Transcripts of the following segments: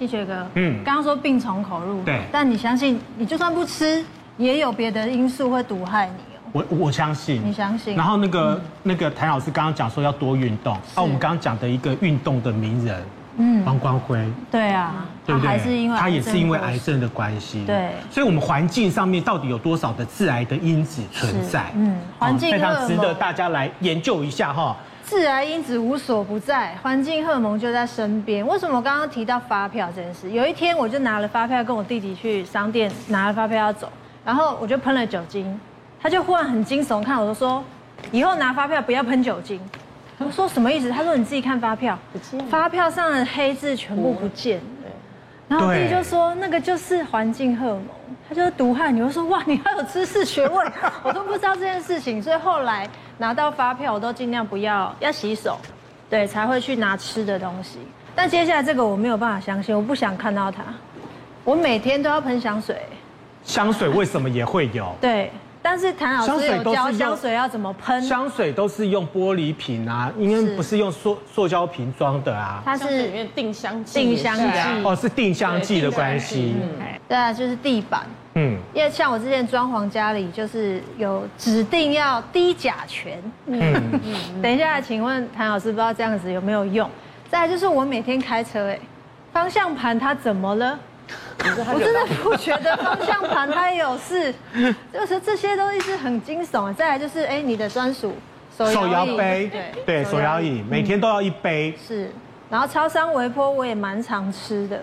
继学哥，嗯，刚刚说病从口入，对，但你相信，你就算不吃，也有别的因素会毒害你。我我相信，你相信。然后那个、嗯、那个谭老师刚刚讲说要多运动，啊，我们刚刚讲的一个运动的名人，嗯，王光辉，对啊，对不对？还是因为他也是因为癌症的关系，对。所以，我们环境上面到底有多少的致癌的因子存在？嗯，环境非常值得大家来研究一下哈。致癌因子无所不在，环境荷尔蒙就在身边。为什么我刚刚提到发票这件事？有一天，我就拿了发票跟我弟弟去商店拿了发票要走，然后我就喷了酒精。他就忽然很惊悚，看我就说：“以后拿发票不要喷酒精。”我说：“什么意思？”他说：“你自己看发票，发票上的黑字全部不见。”然后我弟弟就说：“那个就是环境荷尔蒙，它就是毒害你。”会说：“哇，你还有知识学问，我都不知道这件事情。”所以后来拿到发票，我都尽量不要要洗手，对，才会去拿吃的东西。但接下来这个我没有办法相信，我不想看到它。我每天都要喷香水，香水为什么也会有？对。但是谭老师有教香水要怎么喷？香水都是用玻璃瓶啊，因为不是用塑塑胶瓶装的啊。它是里面定香剂，定香剂哦，是定香剂的关系。对啊，就是地板。嗯，因为像我之前装潢家里，就是有指定要低甲醛。嗯，等一下，请问谭老师，不知道这样子有没有用？再来就是我每天开车，哎，方向盘它怎么了？我真的不觉得方向盘它有事，就是这些东西是很惊悚。再来就是，哎，你的专属手摇杯，对对，手摇椅每天都要一杯。是，然后超商微波我也蛮常吃的。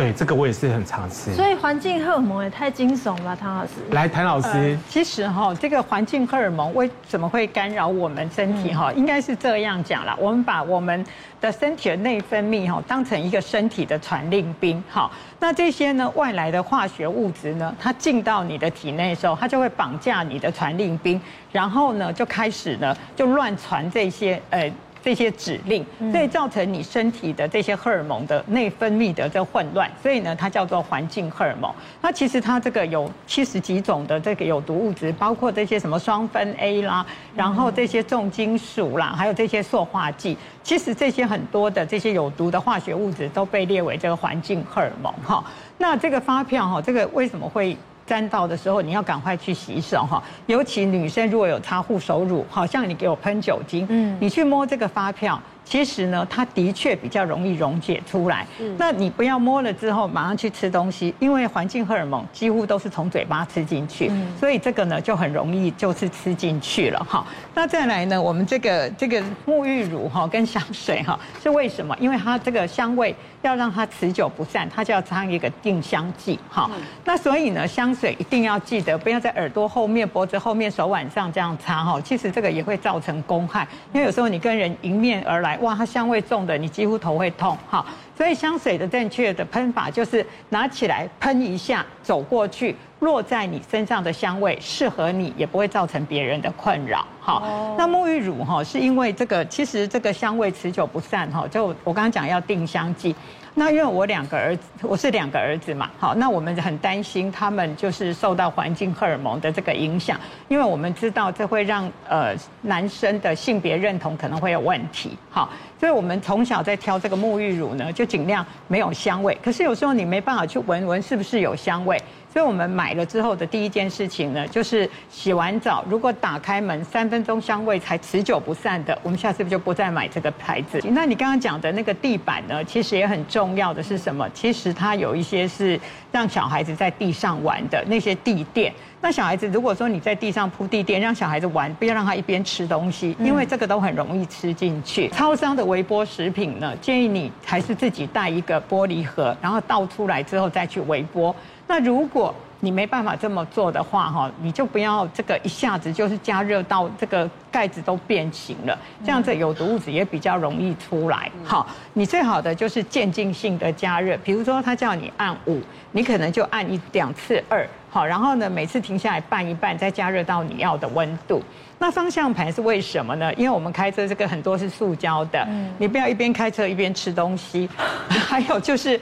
对，这个我也是很常吃。所以环境荷尔蒙也太惊悚了，唐老师。来，谭老师，呃、其实哈，这个环境荷尔蒙为什么会干扰我们身体哈？应该是这样讲啦，我们把我们的身体的内分泌哈当成一个身体的传令兵哈。那这些呢外来的化学物质呢，它进到你的体内的时候，它就会绑架你的传令兵，然后呢就开始呢就乱传这些呃。这些指令，所以造成你身体的这些荷尔蒙的内分泌的这混乱，所以呢，它叫做环境荷尔蒙。那其实它这个有七十几种的这个有毒物质，包括这些什么双酚 A 啦，然后这些重金属啦，还有这些塑化剂，其实这些很多的这些有毒的化学物质都被列为这个环境荷尔蒙哈。那这个发票哈，这个为什么会？沾到的时候，你要赶快去洗手哈。尤其女生如果有擦护手乳，好像你给我喷酒精，嗯，你去摸这个发票。其实呢，它的确比较容易溶解出来。那你不要摸了之后马上去吃东西，因为环境荷尔蒙几乎都是从嘴巴吃进去，所以这个呢就很容易就是吃进去了哈。那再来呢，我们这个这个沐浴乳哈跟香水哈是为什么？因为它这个香味要让它持久不散，它就要擦一个定香剂哈。那所以呢，香水一定要记得不要在耳朵后面、脖子后面、手腕上这样擦哈。其实这个也会造成公害，因为有时候你跟人迎面而来。哇，它香味重的，你几乎头会痛哈。所以香水的正确的喷法就是拿起来喷一下，走过去，落在你身上的香味适合你，也不会造成别人的困扰。好，那沐浴乳哈，是因为这个其实这个香味持久不散哈。就我刚刚讲要定香剂。那因为我两个儿子，我是两个儿子嘛，好，那我们很担心他们就是受到环境荷尔蒙的这个影响，因为我们知道这会让呃男生的性别认同可能会有问题，好，所以我们从小在挑这个沐浴乳呢，就尽量没有香味。可是有时候你没办法去闻闻是不是有香味。所以我们买了之后的第一件事情呢，就是洗完澡，如果打开门三分钟香味才持久不散的，我们下次就不再买这个牌子。那你刚刚讲的那个地板呢，其实也很重要的是什么？其实它有一些是让小孩子在地上玩的那些地垫。那小孩子如果说你在地上铺地垫，让小孩子玩，不要让他一边吃东西，因为这个都很容易吃进去。超商的微波食品呢，建议你还是自己带一个玻璃盒，然后倒出来之后再去微波。那如果你没办法这么做的话，哈，你就不要这个一下子就是加热到这个盖子都变形了，这样子有毒物质也比较容易出来。好，你最好的就是渐进性的加热，比如说他叫你按五，你可能就按一两次二，好，然后呢，每次停下来拌一拌，再加热到你要的温度。那方向盘是为什么呢？因为我们开车这个很多是塑胶的，你不要一边开车一边吃东西，还有就是。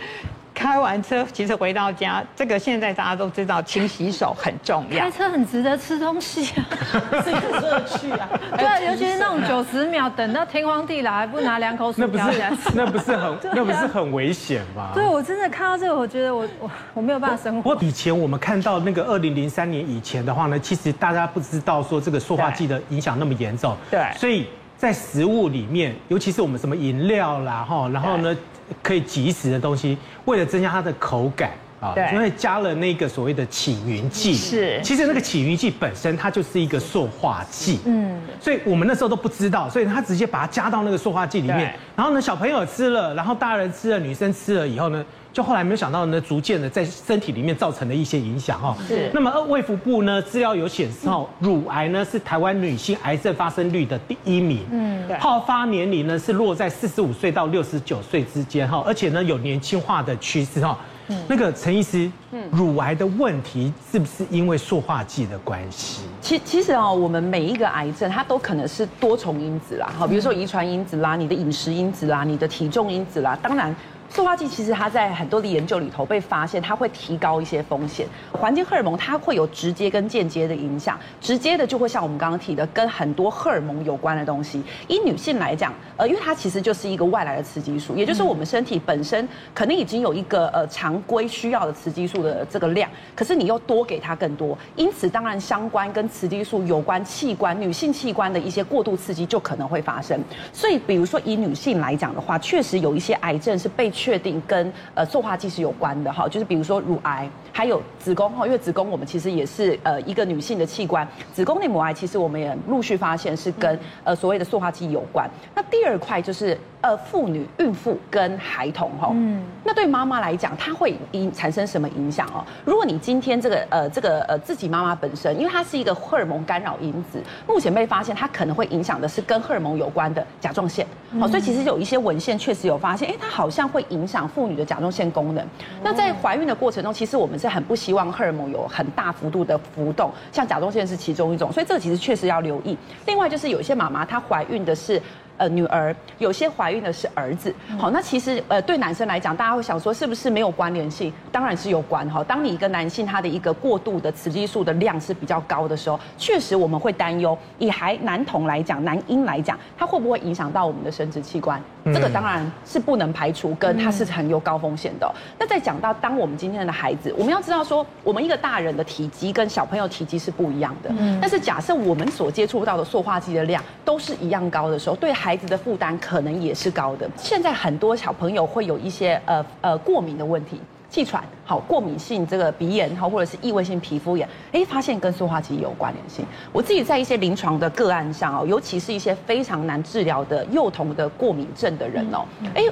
开完车，其实回到家，这个现在大家都知道，勤洗手很重要。开车很值得吃东西啊，这个乐趣啊。对，尤其是那种九十秒等到天荒地老还不拿两口水，那不是那不是很 那不是很危险吗？对，我真的看到这个，我觉得我我我没有办法生活。不过以前我们看到那个二零零三年以前的话呢，其实大家不知道说这个塑化剂的影响那么严重。对，所以在食物里面，尤其是我们什么饮料啦哈，然后呢。可以即食的东西，为了增加它的口感啊，因为加了那个所谓的起云剂。是，其实那个起云剂本身它就是一个塑化剂。嗯，所以我们那时候都不知道，所以他直接把它加到那个塑化剂里面。然后呢，小朋友吃了，然后大人吃了，女生吃了以后呢，就后来没有想到呢，逐渐的在身体里面造成了一些影响哈。是。那么卫福部呢资料有显示哦，乳癌呢是台湾女性癌症发生率的第一名。嗯。对。好发年龄呢是落在四十五岁到六十九岁之间哈，而且呢有年轻化的趋势哈。嗯。那个陈医师，嗯，乳癌的问题是不是因为塑化剂的关系？其其实哦，我们每一个癌症它都可能是多重因子啦，好，比如说遗传因子啦，你的饮食因子啦，你的体重因子啦，当然。塑化剂其实它在很多的研究里头被发现，它会提高一些风险。环境荷尔蒙它会有直接跟间接的影响，直接的就会像我们刚刚提的，跟很多荷尔蒙有关的东西。以女性来讲，呃，因为它其实就是一个外来的雌激素，也就是我们身体本身可能已经有一个呃常规需要的雌激素的这个量，可是你又多给它更多，因此当然相关跟雌激素有关器官、女性器官的一些过度刺激就可能会发生。所以，比如说以女性来讲的话，确实有一些癌症是被确定跟呃塑化剂是有关的哈，就是比如说乳癌，还有子宫哈，因为子宫我们其实也是呃一个女性的器官，子宫内膜癌其实我们也陆续发现是跟呃所谓的塑化剂有关。那第二块就是。呃，妇女、孕妇跟孩童哈，嗯，那对妈妈来讲，它会影产生什么影响哦？如果你今天这个呃这个呃自己妈妈本身，因为它是一个荷尔蒙干扰因子，目前被发现它可能会影响的是跟荷尔蒙有关的甲状腺，好，所以其实有一些文献确实有发现，哎，它好像会影响妇女的甲状腺功能。那在怀孕的过程中，其实我们是很不希望荷尔蒙有很大幅度的浮动，像甲状腺是其中一种，所以这个其实确实要留意。另外就是有一些妈妈她怀孕的是。呃，女儿有些怀孕的是儿子，好，那其实呃，对男生来讲，大家会想说是不是没有关联性？当然是有关哈。当你一个男性他的一个过度的雌激素的量是比较高的时候，确实我们会担忧。以孩男童来讲，男婴来讲，他会不会影响到我们的生殖器官？这个当然是不能排除，跟他是很有高风险的。那再讲到，当我们今天的孩子，我们要知道说，我们一个大人的体积跟小朋友体积是不一样的。但是假设我们所接触到的塑化剂的量都是一样高的时候，对孩孩子的负担可能也是高的。现在很多小朋友会有一些呃呃过敏的问题，气喘，好，过敏性这个鼻炎，好，或者是异位性皮肤炎，哎，发现跟塑化剂有关联性。我自己在一些临床的个案上哦，尤其是一些非常难治疗的幼童的过敏症的人哦，哎。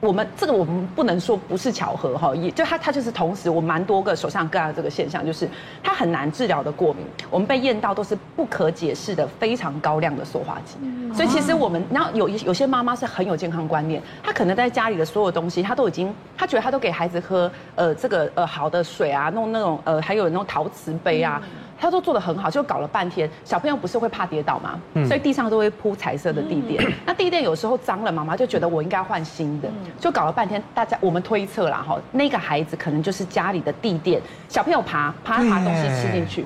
我们这个我们不能说不是巧合哈，也就他他就是同时，我蛮多个手上个案这个现象，就是他很难治疗的过敏，我们被验到都是不可解释的非常高量的塑化剂，所以其实我们然后有有些妈妈是很有健康观念，她可能在家里的所有东西，她都已经，她觉得她都给孩子喝呃这个呃好的水啊，弄那种呃还有那种陶瓷杯啊。他都做的很好，就搞了半天。小朋友不是会怕跌倒吗？嗯、所以地上都会铺彩色的地垫。嗯、那地垫有时候脏了，妈妈就觉得我应该换新的，就搞了半天。大家我们推测啦，哈，那个孩子可能就是家里的地垫，小朋友爬爬爬东西吃进去。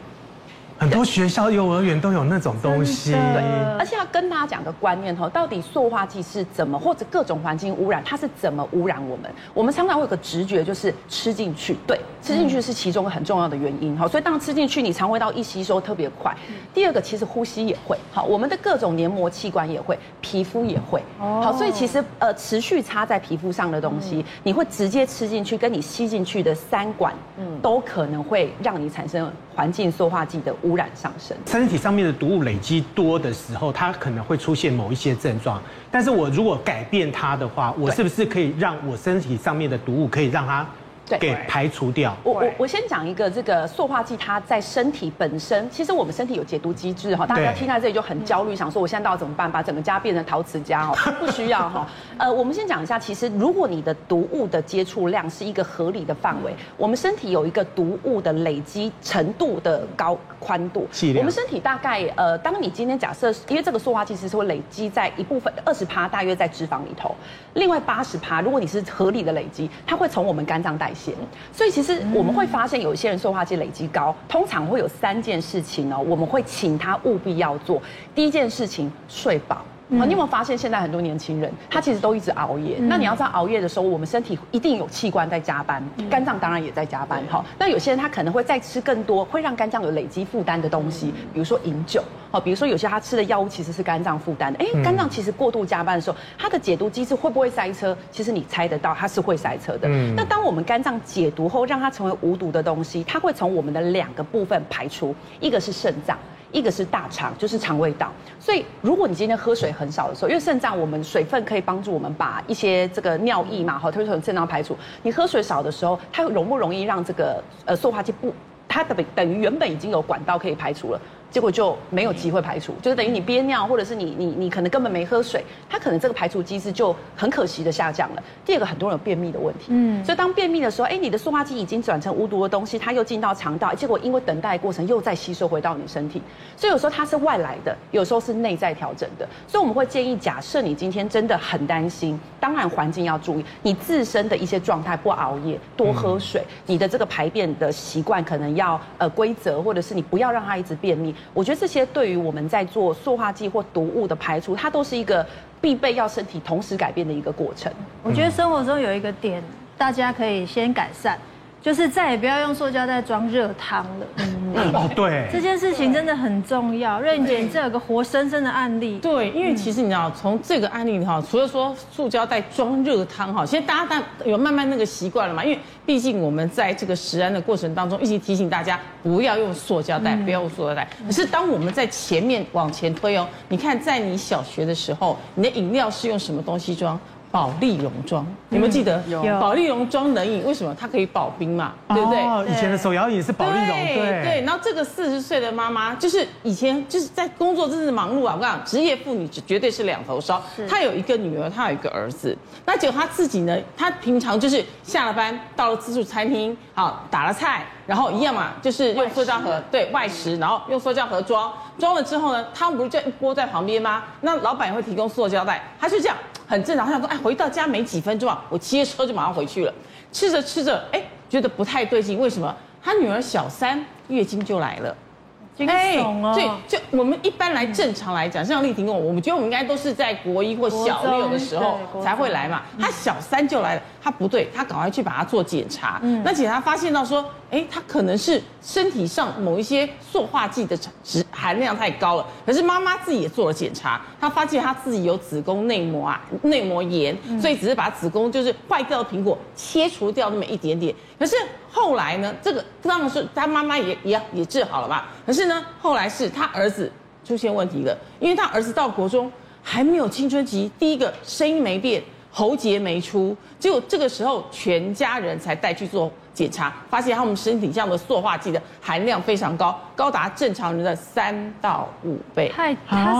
很多学校、幼儿园都有那种东西，对，而且要跟大家讲个观念哈，到底塑化剂是怎么，或者各种环境污染，它是怎么污染我们？我们常常会有个直觉，就是吃进去，对，吃进去是其中很重要的原因。哈。所以当吃进去，你肠胃道一吸收特别快。第二个，其实呼吸也会，好，我们的各种黏膜器官也会，皮肤也会，好，所以其实呃，持续擦在皮肤上的东西，你会直接吃进去，跟你吸进去的三管，嗯，都可能会让你产生环境塑化剂的污。染上升，身体上面的毒物累积多的时候，它可能会出现某一些症状。但是我如果改变它的话，我是不是可以让我身体上面的毒物可以让它给排除掉。我我我先讲一个这个塑化剂，它在身体本身，其实我们身体有解毒机制哈，大家听到这里就很焦虑，想说我现在到底怎么办？把整个家变成陶瓷家哦，不需要哈。呃，我们先讲一下，其实如果你的毒物的接触量是一个合理的范围，我们身体有一个毒物的累积程度的高宽度。我们身体大概呃，当你今天假设，因为这个塑化剂其实是会累积在一部分二十趴，大约在脂肪里头，另外八十趴，如果你是合理的累积，它会从我们肝脏代谢。所以其实我们会发现，有一些人塑化剂累积高，通常会有三件事情哦，我们会请他务必要做。第一件事情，睡饱。好，你有没有发现现在很多年轻人，他其实都一直熬夜。那你要知道，熬夜的时候，我们身体一定有器官在加班，肝脏当然也在加班。哈，那有些人他可能会再吃更多，会让肝脏有累积负担的东西，比如说饮酒。好，比如说有些他吃的药物其实是肝脏负担的。哎，肝脏其实过度加班的时候，它的解毒机制会不会塞车？其实你猜得到，它是会塞车的。那当我们肝脏解毒后，让它成为无毒的东西，它会从我们的两个部分排出，一个是肾脏。一个是大肠，就是肠胃道。所以，如果你今天喝水很少的时候，因为肾脏我们水分可以帮助我们把一些这个尿液嘛，好，推从肾脏排除。你喝水少的时候，它容不容易让这个呃塑化剂不，它等等于原本已经有管道可以排除了。结果就没有机会排除，就是等于你憋尿，或者是你你你可能根本没喝水，它可能这个排除机制就很可惜的下降了。第二个，很多人有便秘的问题，嗯，所以当便秘的时候，哎，你的塑化剂已经转成无毒的东西，它又进到肠道，结果因为等待过程又再吸收回到你身体，所以有时候它是外来的，有时候是内在调整的。所以我们会建议，假设你今天真的很担心，当然环境要注意，你自身的一些状态，不熬夜，多喝水，你的这个排便的习惯可能要呃规则，或者是你不要让它一直便秘。我觉得这些对于我们在做塑化剂或毒物的排出，它都是一个必备要身体同时改变的一个过程。我觉得生活中有一个点，大家可以先改善。就是再也不要用塑胶袋装热汤了。嗯，哦，对，这件事情真的很重要。瑞姐，你这有个活生生的案例。对，因为其实你知道，从这个案例里哈，除了说塑胶袋装热汤哈，现在大家有慢慢那个习惯了嘛。因为毕竟我们在这个食安的过程当中，一直提醒大家不要用塑胶袋，不要用塑胶袋。可是当我们在前面往前推哦，你看在你小学的时候，你的饮料是用什么东西装？保丽龙装，你们记得？有保丽龙装冷饮，为什么？它可以保冰嘛，对不对？哦，以前的手摇饮是保丽龙，对对。然后这个四十岁的妈妈，就是以前就是在工作，真是忙碌啊！我跟你讲，职业妇女绝对是两头烧。她有一个女儿，她有一个儿子。那结果她自己呢？她平常就是下了班到了自助餐厅，好打了菜，然后一样嘛，就是用塑胶盒对外食，然后用塑胶盒装，装了之后呢，汤不是就一锅在旁边吗？那老板也会提供塑胶袋，他就这样。很正常，他想说，哎，回到家没几分钟啊，我骑车就马上回去了。吃着吃着，哎，觉得不太对劲，为什么？他女儿小三月经就来了。哎，对，就我们一般来正常来讲，像丽婷跟我，我们觉得我们应该都是在国一或小六的时候才会来嘛。他小三就来了，他不对，他赶快去把它做检查。嗯，那检查发现到说，哎，他可能是身体上某一些塑化剂的值含量太高了。可是妈妈自己也做了检查，她发现她自己有子宫内膜啊内膜炎，所以只是把子宫就是坏掉的苹果切除掉那么一点点。可是后来呢，这个当然是他妈妈也也也治好了嘛。可是呢，后来是他儿子出现问题了，因为他儿子到国中还没有青春期，第一个声音没变，喉结没出，结果这个时候全家人才带去做检查，发现他们身体上的塑化剂的含量非常高，高达正常人的三到五倍。太，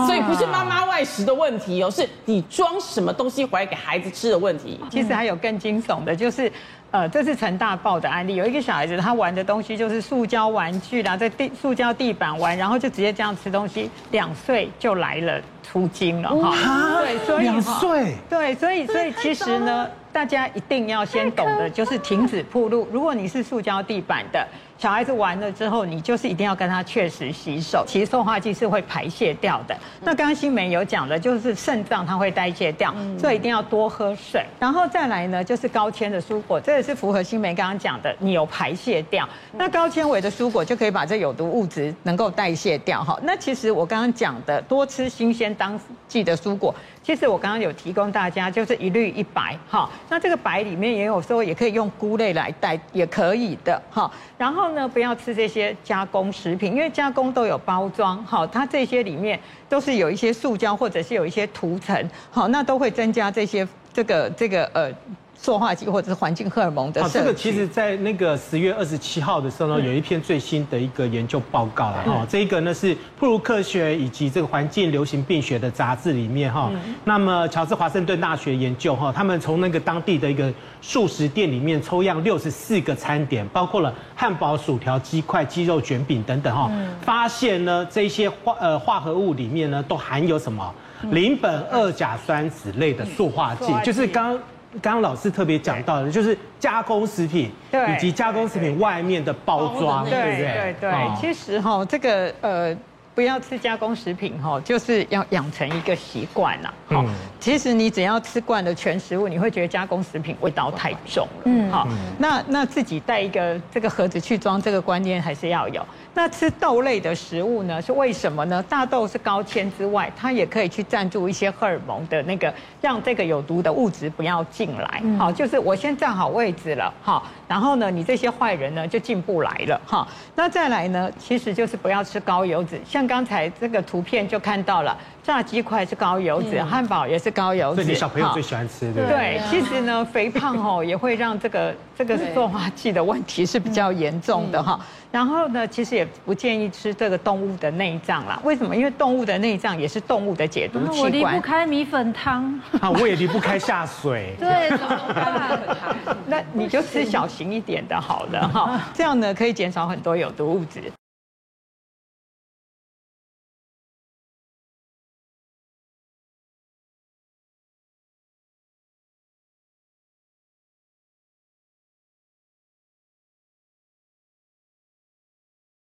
所以不是妈妈外食的问题哦，是你装什么东西回来给孩子吃的问题。其实还有更惊悚的，就是。呃，这是成大报的案例，有一个小孩子，他玩的东西就是塑胶玩具啦，在地塑胶地板玩，然后就直接这样吃东西，两岁就来了初经了哈。对，所以两岁。对，所以所以其实呢，大家一定要先懂得就是停止铺路。如果你是塑胶地板的。小孩子玩了之后，你就是一定要跟他确实洗手。其实塑化剂是会排泄掉的。那刚刚新梅有讲的，就是肾脏它会代谢掉，所以一定要多喝水。然后再来呢，就是高纤的蔬果，这也是符合新梅刚刚讲的，你有排泄掉。那高纤维的蔬果就可以把这有毒物质能够代谢掉哈。那其实我刚刚讲的，多吃新鲜当季的蔬果。其实我刚刚有提供大家，就是一绿一白哈。那这个白里面也有时候也可以用菇类来代，也可以的哈。然后呢，不要吃这些加工食品，因为加工都有包装哈，它这些里面都是有一些塑胶或者是有一些涂层，好，那都会增加这些这个这个呃塑化剂或者是环境荷尔蒙的。好，这个其实，在那个十月二十七号的时候呢，有一篇最新的一个研究报告了哈。这个呢是《普鲁科学》以及这个《环境流行病学》的杂志里面哈。那么，乔治华盛顿大学研究哈，他们从那个当地的一个素食店里面抽样六十四个餐点，包括了汉堡、薯条、鸡块、鸡肉卷饼等等哈，发现呢这些化呃化合物里面呢都含有什么？邻苯二甲酸酯类的塑化剂，就是刚刚刚老师特别讲到的，就是加工食品以及加工食品外面的包装，对不对？对对，其实哈，这个呃。不要吃加工食品哈，就是要养成一个习惯呐。好，其实你只要吃惯了全食物，你会觉得加工食品味道太重了。嗯，好，那那自己带一个这个盒子去装，这个观念还是要有。那吃豆类的食物呢？是为什么呢？大豆是高纤之外，它也可以去赞助一些荷尔蒙的那个，让这个有毒的物质不要进来。好，就是我先站好位置了，好，然后呢，你这些坏人呢就进不来了。哈，那再来呢，其实就是不要吃高油脂，像。刚才这个图片就看到了，炸鸡块是高油脂，汉堡也是高油脂。所以你小朋友最喜欢吃，对不对？对，其实呢，肥胖哦也会让这个 这个塑化剂的问题是比较严重的哈。然后呢，其实也不建议吃这个动物的内脏啦。为什么？因为动物的内脏也是动物的解毒器官。我离不开米粉汤啊，我也离不开下水。对，怎么办？那你就吃小型一点的，好了哈，这样呢可以减少很多有毒物质。